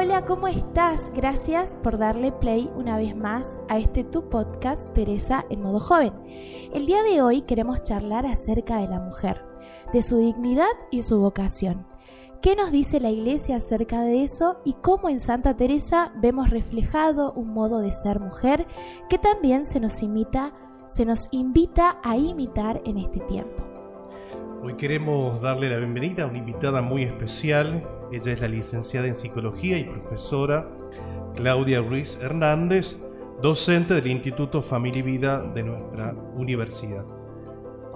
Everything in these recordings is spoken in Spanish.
Hola, ¿cómo estás? Gracias por darle play una vez más a este tu podcast Teresa en modo joven. El día de hoy queremos charlar acerca de la mujer, de su dignidad y su vocación. ¿Qué nos dice la iglesia acerca de eso y cómo en Santa Teresa vemos reflejado un modo de ser mujer que también se nos imita, se nos invita a imitar en este tiempo? Hoy queremos darle la bienvenida a una invitada muy especial. Ella es la licenciada en psicología y profesora Claudia Ruiz Hernández, docente del Instituto Familia y Vida de nuestra universidad.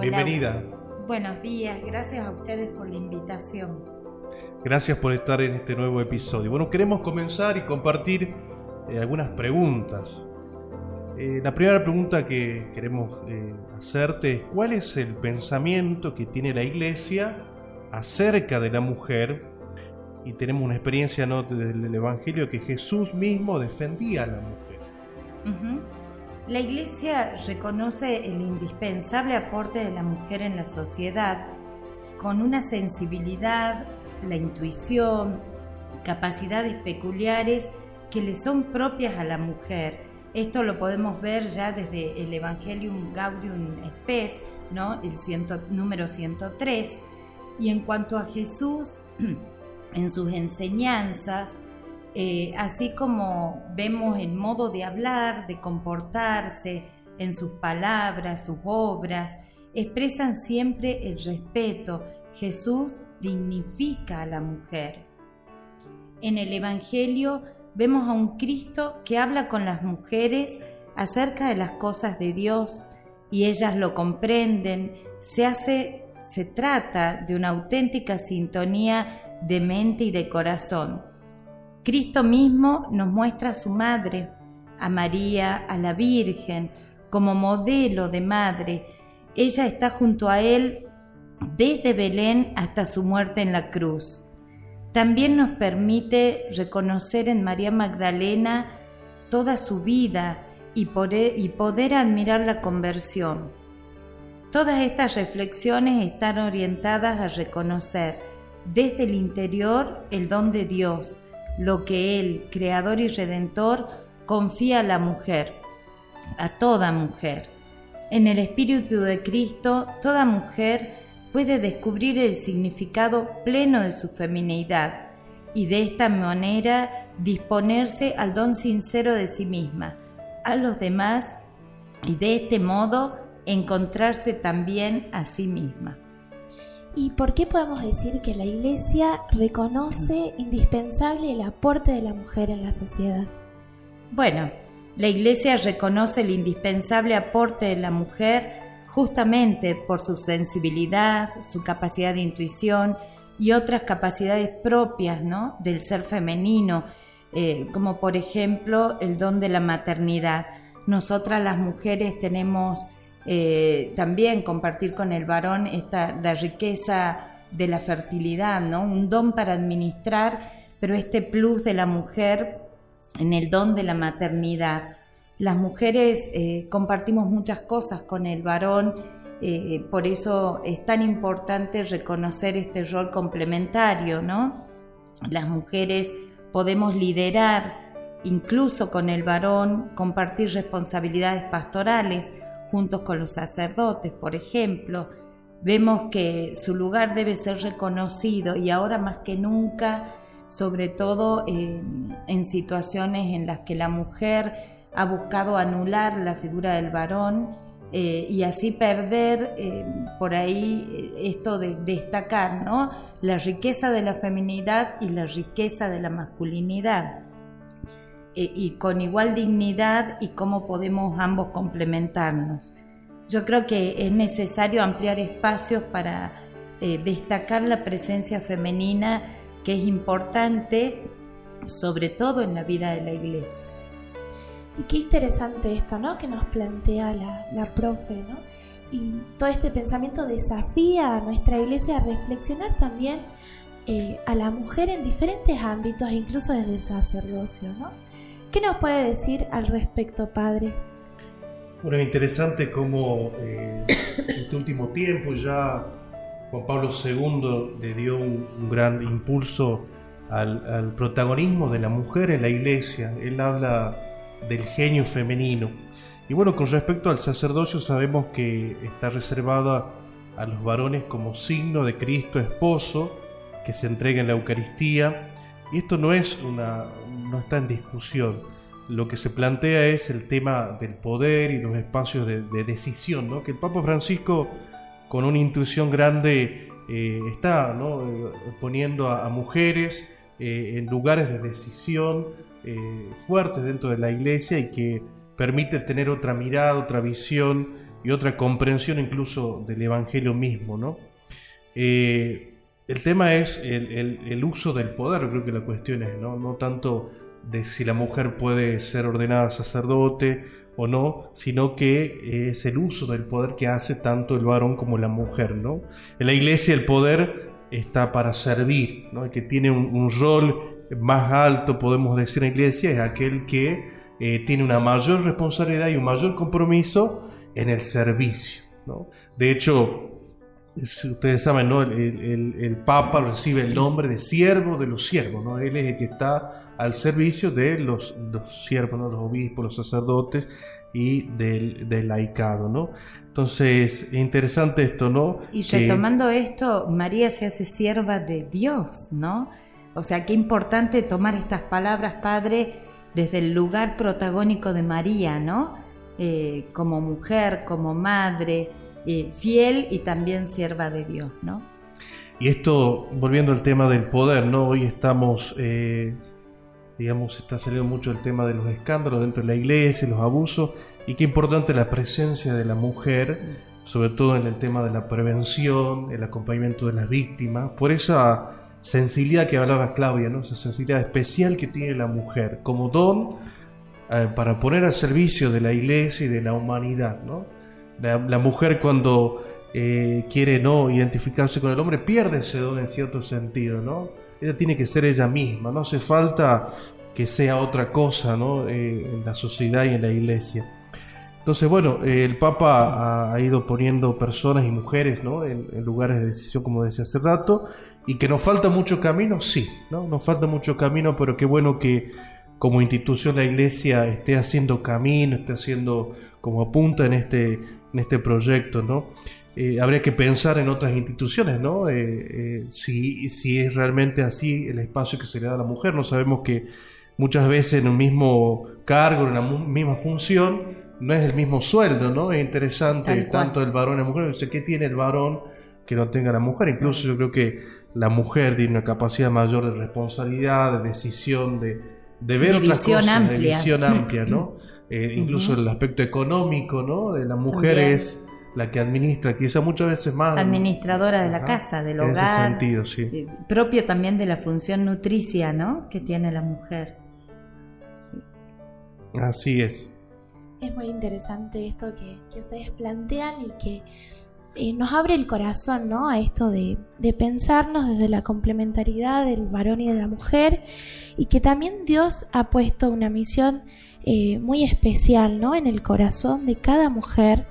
Bienvenida. Buenos días, gracias a ustedes por la invitación. Gracias por estar en este nuevo episodio. Bueno, queremos comenzar y compartir eh, algunas preguntas. Eh, la primera pregunta que queremos eh, hacerte es cuál es el pensamiento que tiene la iglesia acerca de la mujer y tenemos una experiencia ¿no? del Evangelio que Jesús mismo defendía a la mujer. La iglesia reconoce el indispensable aporte de la mujer en la sociedad con una sensibilidad, la intuición, capacidades peculiares que le son propias a la mujer esto lo podemos ver ya desde el Evangelium Gaudium Spes, ¿no? el número 103. Y en cuanto a Jesús, en sus enseñanzas, eh, así como vemos el modo de hablar, de comportarse, en sus palabras, sus obras, expresan siempre el respeto. Jesús dignifica a la mujer. En el Evangelio vemos a un Cristo que habla con las mujeres acerca de las cosas de Dios y ellas lo comprenden, se hace, se trata de una auténtica sintonía de mente y de corazón. Cristo mismo nos muestra a su madre, a María, a la Virgen, como modelo de madre. Ella está junto a él desde Belén hasta su muerte en la cruz también nos permite reconocer en María Magdalena toda su vida y poder, admirar la conversión. Todas estas reflexiones están orientadas a reconocer desde el interior el don de Dios, lo que Él, Creador y Redentor, confía a la mujer, a toda mujer. En el Espíritu de Cristo, toda mujer puede descubrir el significado pleno de su feminidad y de esta manera disponerse al don sincero de sí misma, a los demás y de este modo encontrarse también a sí misma. ¿Y por qué podemos decir que la Iglesia reconoce indispensable el aporte de la mujer en la sociedad? Bueno, la Iglesia reconoce el indispensable aporte de la mujer justamente por su sensibilidad, su capacidad de intuición y otras capacidades propias ¿no? del ser femenino, eh, como por ejemplo el don de la maternidad. Nosotras las mujeres tenemos eh, también compartir con el varón esta, la riqueza de la fertilidad, ¿no? un don para administrar, pero este plus de la mujer en el don de la maternidad. Las mujeres eh, compartimos muchas cosas con el varón, eh, por eso es tan importante reconocer este rol complementario, ¿no? Las mujeres podemos liderar incluso con el varón, compartir responsabilidades pastorales juntos con los sacerdotes, por ejemplo. Vemos que su lugar debe ser reconocido y ahora más que nunca, sobre todo en situaciones en las que la mujer ha buscado anular la figura del varón eh, y así perder eh, por ahí eh, esto de destacar ¿no? la riqueza de la feminidad y la riqueza de la masculinidad. y con igual dignidad y cómo podemos ambos complementarnos. Yo creo que es necesario ampliar espacios para destacar la presencia femenina que es importante sobre todo en la vida de la iglesia. Y qué interesante esto, ¿no? Que nos plantea la, la profe, ¿no? Y todo este pensamiento desafía a nuestra iglesia a reflexionar también eh, a la mujer en diferentes ámbitos, incluso desde el sacerdocio, ¿no? ¿Qué nos puede decir al respecto, padre? Bueno, es interesante cómo eh, este último tiempo ya Juan Pablo II le dio un, gran impulso al, al, protagonismo de la mujer en la iglesia. Él habla del genio femenino. Y bueno, con respecto al sacerdocio sabemos que está reservada a los varones como signo de Cristo esposo que se entrega en la Eucaristía. Y esto no es una no está en discusión. Lo que se plantea es el tema del poder y los espacios de, decisión, ¿no? Que el Papa Francisco, con una intuición grande, eh, está poniendo a, mujeres eh, en lugares de decisión eh, fuertes dentro de la iglesia y que permite tener otra mirada, otra visión y otra comprensión incluso del Evangelio mismo. ¿no? Eh, el tema es el, uso del poder, creo que la cuestión es, ¿no? tanto de si la mujer puede ser ordenada sacerdote o no, sino que es el uso del poder que hace tanto el varón como la mujer. ¿no? En la iglesia el poder está para servir, ¿no? que tiene un, un rol más alto, podemos decir en la iglesia, es aquel que eh, tiene una mayor responsabilidad y un mayor compromiso en el servicio. De hecho, ustedes saben, ¿no? el, Papa recibe el nombre de siervo de los siervos, ¿no? él es el que está al servicio de los, los siervos, ¿no? los obispos, los sacerdotes y del, del laicado. ¿no? Entonces, es interesante esto, ¿no? Y retomando esto, María se hace sierva de Dios, ¿no? O sea, qué importante tomar estas palabras, Padre, desde el lugar protagónico de María, ¿no? Eh, como mujer, como madre, eh, fiel y también sierva de Dios, ¿no? Y esto, volviendo al tema del poder, ¿no? Hoy estamos, eh, digamos, está saliendo mucho el tema de los escándalos dentro de la iglesia, los abusos, y qué importante la presencia de la mujer, sobre todo en el tema de la prevención, el acompañamiento de las víctimas, por esa sensibilidad que hablaba Claudia, ¿no? esa sensibilidad especial que tiene la mujer como don eh, para poner al servicio de la iglesia y de la humanidad. ¿no? La, mujer cuando eh, quiere no identificarse con el hombre pierde ese don en cierto sentido. ¿no? Ella tiene que ser ella misma, no hace falta que sea otra cosa ¿no? Eh, en la sociedad y en la iglesia. Entonces, bueno, el Papa ha, ido poniendo personas y mujeres ¿no? en, en, lugares de decisión, como decía hace rato, y que nos falta mucho camino, sí, ¿no? Nos falta mucho camino, pero qué bueno que como institución la iglesia esté haciendo camino, esté haciendo como apunta en este, en este proyecto, ¿no? Eh, habría que pensar en otras instituciones, ¿no? Eh, eh, si, si es realmente así el espacio que se le da a la mujer. No sabemos que muchas veces en un mismo cargo, en la misma función, no es el mismo sueldo, ¿no? Es interesante tanto el varón y la mujer. ¿qué tiene el varón que no tenga la mujer? Incluso yo creo que la mujer tiene una capacidad mayor de responsabilidad, de decisión, de, de ver las cosas, amplia. de visión amplia, ¿no? Eh, incluso el aspecto económico, ¿no? De la mujer es la que administra, quizá muchas veces más. Administradora de la casa, del hogar. En ese sentido, sí. Eh, propio también de la función nutricia, ¿no? Que tiene la mujer. Así es. Es muy interesante esto que, que ustedes plantean y que eh, nos abre el corazón ¿no? a esto de, pensarnos desde la complementariedad del varón y de la mujer y que también Dios ha puesto una misión eh, muy especial ¿no? en el corazón de cada mujer,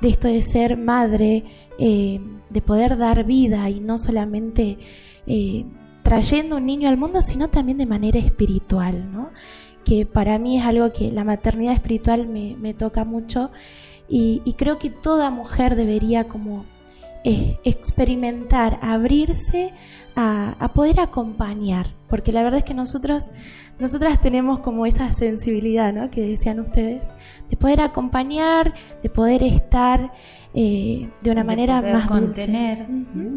de esto de ser madre, eh, de poder dar vida y no solamente trayendo un niño al mundo, sino también de manera espiritual, ¿no? que para mí es algo que la maternidad espiritual me toca mucho y, creo que toda mujer debería como eh, experimentar, abrirse a, poder acompañar, porque la verdad es que nosotros, nosotras tenemos como esa sensibilidad, ¿no? Que decían ustedes, de poder acompañar, de poder estar eh, de una manera más contener,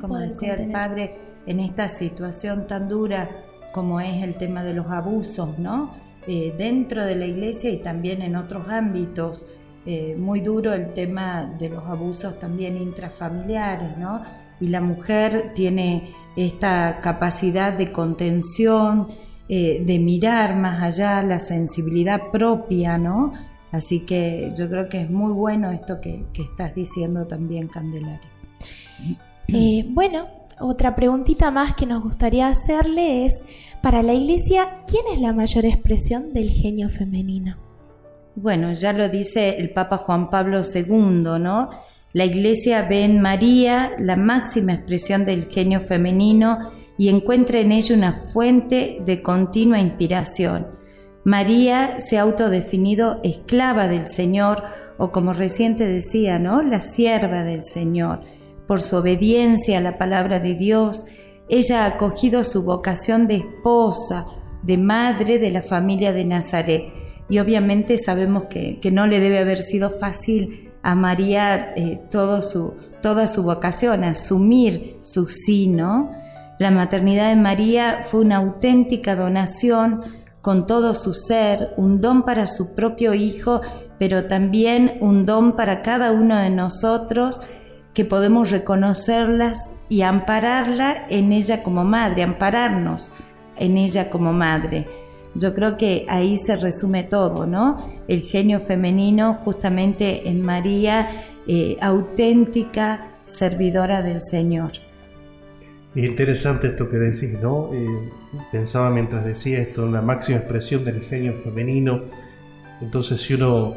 como decía el padre, en esta situación tan dura como es el tema de los abusos, ¿no? Eh, dentro de la iglesia y también en otros ámbitos eh, muy duro el tema de los abusos también intrafamiliares, ¿no? Y la mujer tiene esta capacidad de contención eh, de mirar más allá, la sensibilidad propia, ¿no? Así que yo creo que es muy bueno esto que, estás diciendo también, Candelaria. Eh, bueno, otra preguntita más que nos gustaría hacerle es, para la Iglesia, ¿quién es la mayor expresión del genio femenino? Bueno, ya lo dice el Papa Juan Pablo II, ¿no? La Iglesia ve en María la máxima expresión del genio femenino y encuentra en ella una fuente de continua inspiración. María se ha autodefinido esclava del Señor o como reciente decía, ¿no? La sierva del Señor. Por su obediencia a la palabra de Dios, ella ha acogido su vocación de esposa, de madre de la familia de Nazaret. Y obviamente sabemos que, no le debe haber sido fácil a María eh, su, toda su vocación, asumir su sí, ¿no? La maternidad de María fue una auténtica donación con todo su ser, un don para su propio Hijo, pero también un don para cada uno de nosotros que podemos reconocerlas y ampararla en ella como madre, ampararnos en ella como madre. Yo creo que ahí se resume todo, ¿no? El genio femenino justamente en María, eh, auténtica servidora del Señor. Es interesante esto que decís, ¿no? Eh, pensaba mientras decía esto, una máxima expresión del genio femenino. Entonces, si uno,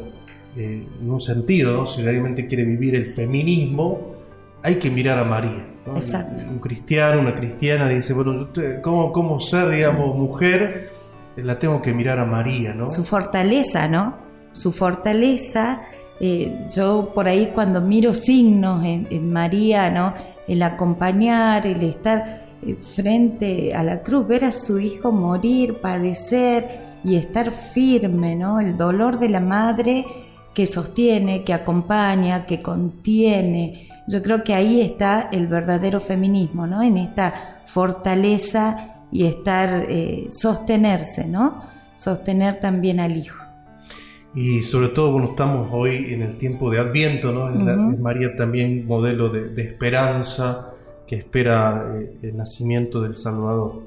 eh, en un sentido, ¿no? si realmente quiere vivir el feminismo, hay que mirar a María. Exacto. Un cristiano, una cristiana dice, bueno, ¿cómo, cómo ser, digamos, mujer? La tengo que mirar a María, ¿no? Su fortaleza, ¿no? Su fortaleza. Eh, yo por ahí cuando miro signos en, en María, ¿no? el acompañar, el estar eh, frente a la cruz, ver a su hijo morir, padecer y estar firme, ¿no? El dolor de la madre que sostiene, que acompaña, que contiene. Yo creo que ahí está el verdadero feminismo, ¿no? En esta fortaleza y estar, eh, sostenerse, ¿no? Sostener también al hijo. Y sobre todo, bueno, estamos hoy en el tiempo de Adviento, ¿no? María también modelo de, esperanza que espera eh, el nacimiento del Salvador.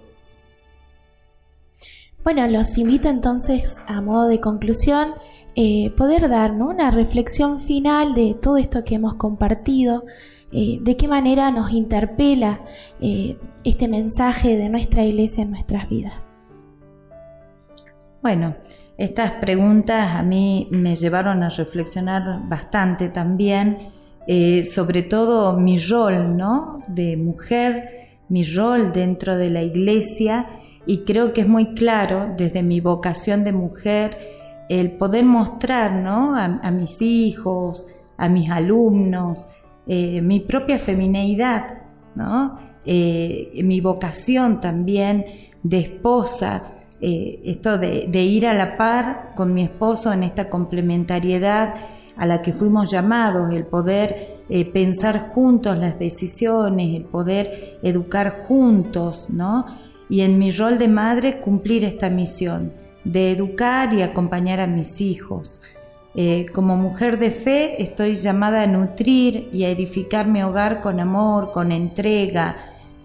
Bueno, los invito entonces a modo de conclusión eh, poder dar una reflexión final de todo esto que hemos compartido, eh, de qué manera nos interpela este mensaje de nuestra iglesia en nuestras vidas. Bueno, estas preguntas a mí me llevaron a reflexionar bastante también, eh, sobre todo mi rol ¿no? de mujer, mi rol dentro de la iglesia y creo que es muy claro desde mi vocación de mujer el poder mostrar ¿no? a, mis hijos, a mis alumnos, eh, mi propia femineidad, ¿no? Eh, mi vocación también de esposa, eh, esto de, ir a la par con mi esposo en esta complementariedad a la que fuimos llamados, el poder pensar juntos las decisiones, el poder educar juntos, ¿no? Y en mi rol de madre cumplir esta misión de educar y acompañar a mis hijos. Eh, como mujer de fe estoy llamada a nutrir y a edificar mi hogar con amor, con entrega,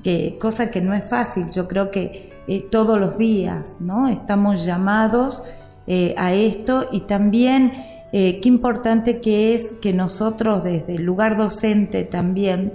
que, cosa que no es fácil. Yo creo que eh, todos los días, ¿no? Estamos llamados eh, a esto y también qué importante que es que nosotros desde el lugar docente también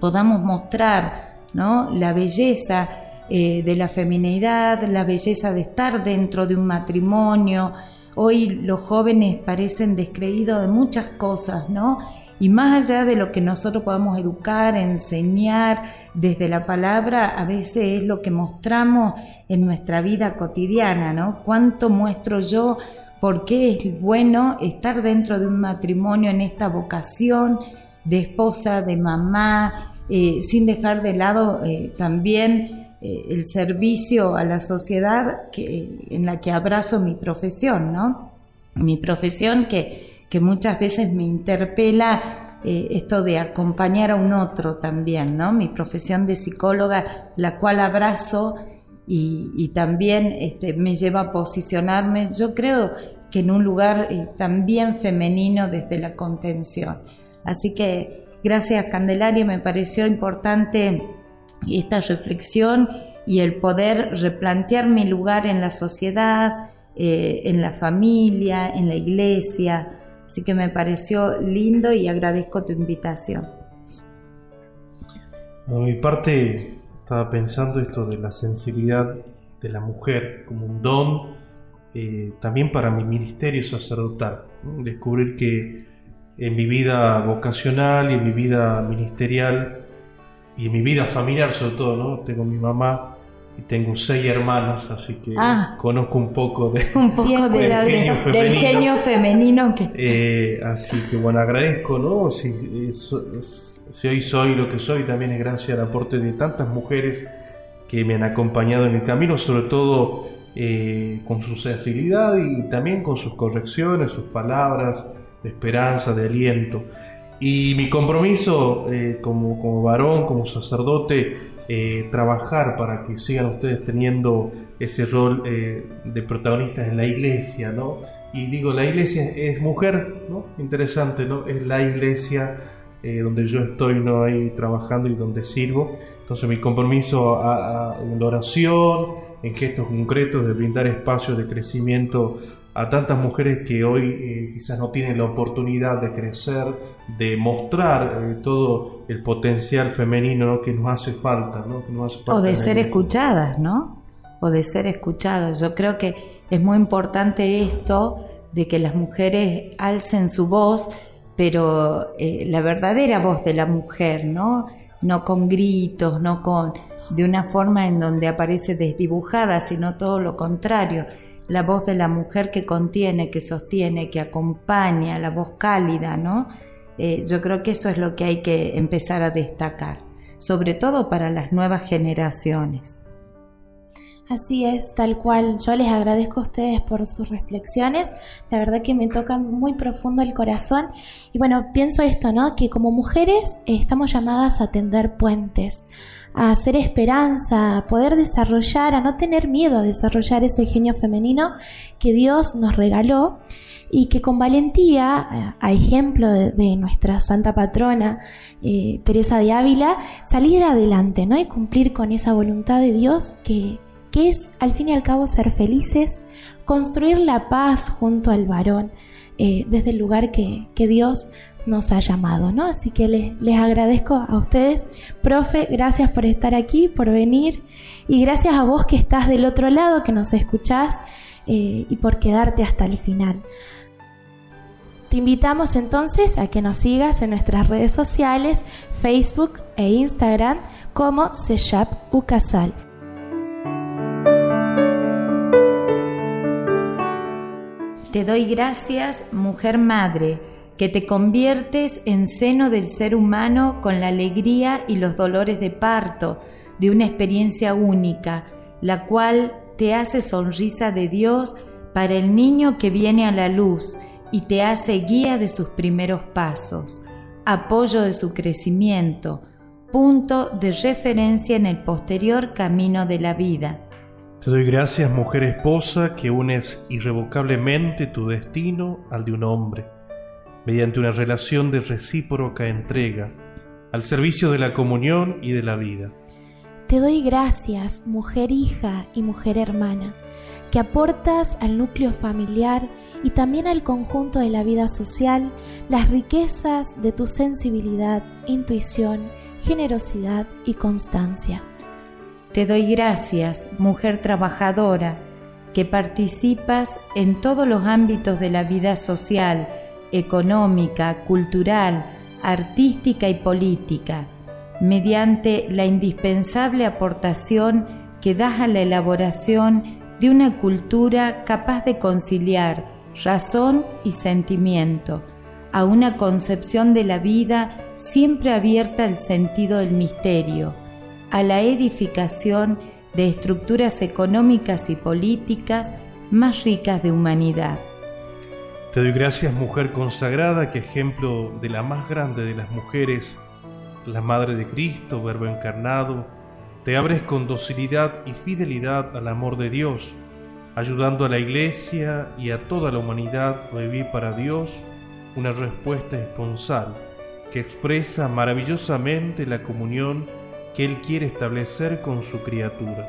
podamos mostrar, ¿no? La belleza de la feminidad, la belleza de estar dentro de un matrimonio. Hoy los jóvenes parecen descreídos de muchas cosas, ¿no? Y más allá de lo que nosotros podamos educar, enseñar desde la palabra, a veces es lo que mostramos en nuestra vida cotidiana, ¿no? ¿Cuánto muestro yo por qué es bueno estar dentro de un matrimonio en esta vocación de esposa, de mamá, eh, sin dejar de lado eh, también eh, el servicio a la sociedad que, en la que abrazo mi profesión, ¿no? Mi profesión que que muchas veces me interpela eh, esto de acompañar a un otro también, ¿no? Mi profesión de psicóloga, la cual abrazo y, también este, me lleva a posicionarme, yo creo que en un lugar eh, también femenino desde la contención. Así que gracias Candelaria, me pareció importante esta reflexión y el poder replantear mi lugar en la sociedad, eh, en la familia, en la iglesia. Así que me pareció lindo y agradezco tu invitación. Por mi parte, estaba pensando esto de la sensibilidad de la mujer como un don eh, también para mi ministerio sacerdotal. Descubrir que en mi vida vocacional y en mi vida ministerial y en mi vida familiar sobre todo, ¿no? Tengo mi mamá y tengo seis hermanos, así que ah. conozco un poco de un poco de del, genio femenino, que... Eh, así que bueno, agradezco, ¿no? Si, si hoy soy lo que soy, también es gracias al aporte de tantas mujeres que me han acompañado en el camino, sobre todo eh, con su sensibilidad y también con sus correcciones, sus palabras de esperanza, de aliento. Y mi compromiso eh, como, como varón, como sacerdote, eh, trabajar para que sigan ustedes teniendo ese rol eh, de protagonistas en la iglesia, ¿no? Y digo, la iglesia es mujer, ¿no? Interesante, ¿no? Es la iglesia eh, donde yo estoy, ¿no? Ahí trabajando y donde sirvo. Entonces mi compromiso en la oración, en gestos concretos de brindar espacios de crecimiento a tantas mujeres que hoy eh, quizás no tienen la oportunidad de crecer, de mostrar eh, todo el potencial femenino que nos hace falta, ¿no? o de ser escuchadas, ¿no? O de ser escuchadas. Yo creo que es muy importante esto de que las mujeres alcen su voz, pero eh, la verdadera voz de la mujer, ¿no? No con gritos, no con de una forma en donde aparece desdibujada, sino todo lo contrario la voz de la mujer que contiene, que sostiene, que acompaña, la voz cálida, ¿no? Eh, yo creo que eso es lo que hay que empezar a destacar, sobre todo para las nuevas generaciones. Así es, tal cual. Yo les agradezco a ustedes por sus reflexiones. La verdad que me tocan muy profundo el corazón. Y bueno, pienso esto, ¿no? Que como mujeres eh, estamos llamadas a tender puentes, a hacer esperanza, a poder desarrollar, a no tener miedo a desarrollar ese genio femenino que Dios nos regaló y que con valentía, a ejemplo de, nuestra santa patrona eh, Teresa de Ávila, salir adelante ¿no? y cumplir con esa voluntad de Dios que, que es al fin y al cabo ser felices, construir la paz junto al varón eh, desde el lugar que, que Dios nos ha llamado, ¿no? Así que les, les, agradezco a ustedes, profe, gracias por estar aquí, por venir y gracias a vos que estás del otro lado, que nos escuchás eh, y por quedarte hasta el final. Te invitamos entonces a que nos sigas en nuestras redes sociales, Facebook e Instagram como Seyap Ucasal. Te doy gracias, mujer madre que te conviertes en seno del ser humano con la alegría y los dolores de parto de una experiencia única, la cual te hace sonrisa de Dios para el niño que viene a la luz y te hace guía de sus primeros pasos, apoyo de su crecimiento, punto de referencia en el posterior camino de la vida. Te doy gracias, mujer esposa, que unes irrevocablemente tu destino al de un hombre mediante una relación de recíproca entrega, al servicio de la comunión y de la vida. Te doy gracias, mujer hija y mujer hermana, que aportas al núcleo familiar y también al conjunto de la vida social las riquezas de tu sensibilidad, intuición, generosidad y constancia. Te doy gracias, mujer trabajadora, que participas en todos los ámbitos de la vida social, económica, cultural, artística y política, mediante la indispensable aportación que das a la elaboración de una cultura capaz de conciliar razón y sentimiento, a una concepción de la vida siempre abierta al sentido del misterio, a la edificación de estructuras económicas y políticas más ricas de humanidad. Te doy gracias, mujer consagrada, que ejemplo de la más grande de las mujeres, la Madre de Cristo, Verbo encarnado, te abres con docilidad y fidelidad al amor de Dios, ayudando a la Iglesia y a toda la humanidad a vivir para Dios una respuesta esponsal que expresa maravillosamente la comunión que Él quiere establecer con su criatura.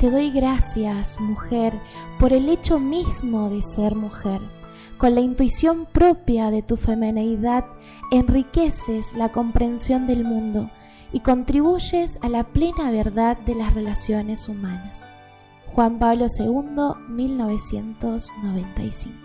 Te doy gracias, mujer, por el hecho mismo de ser mujer. Con la intuición propia de tu femineidad enriqueces la comprensión del mundo y contribuyes a la plena verdad de las relaciones humanas. Juan Pablo II, 1995.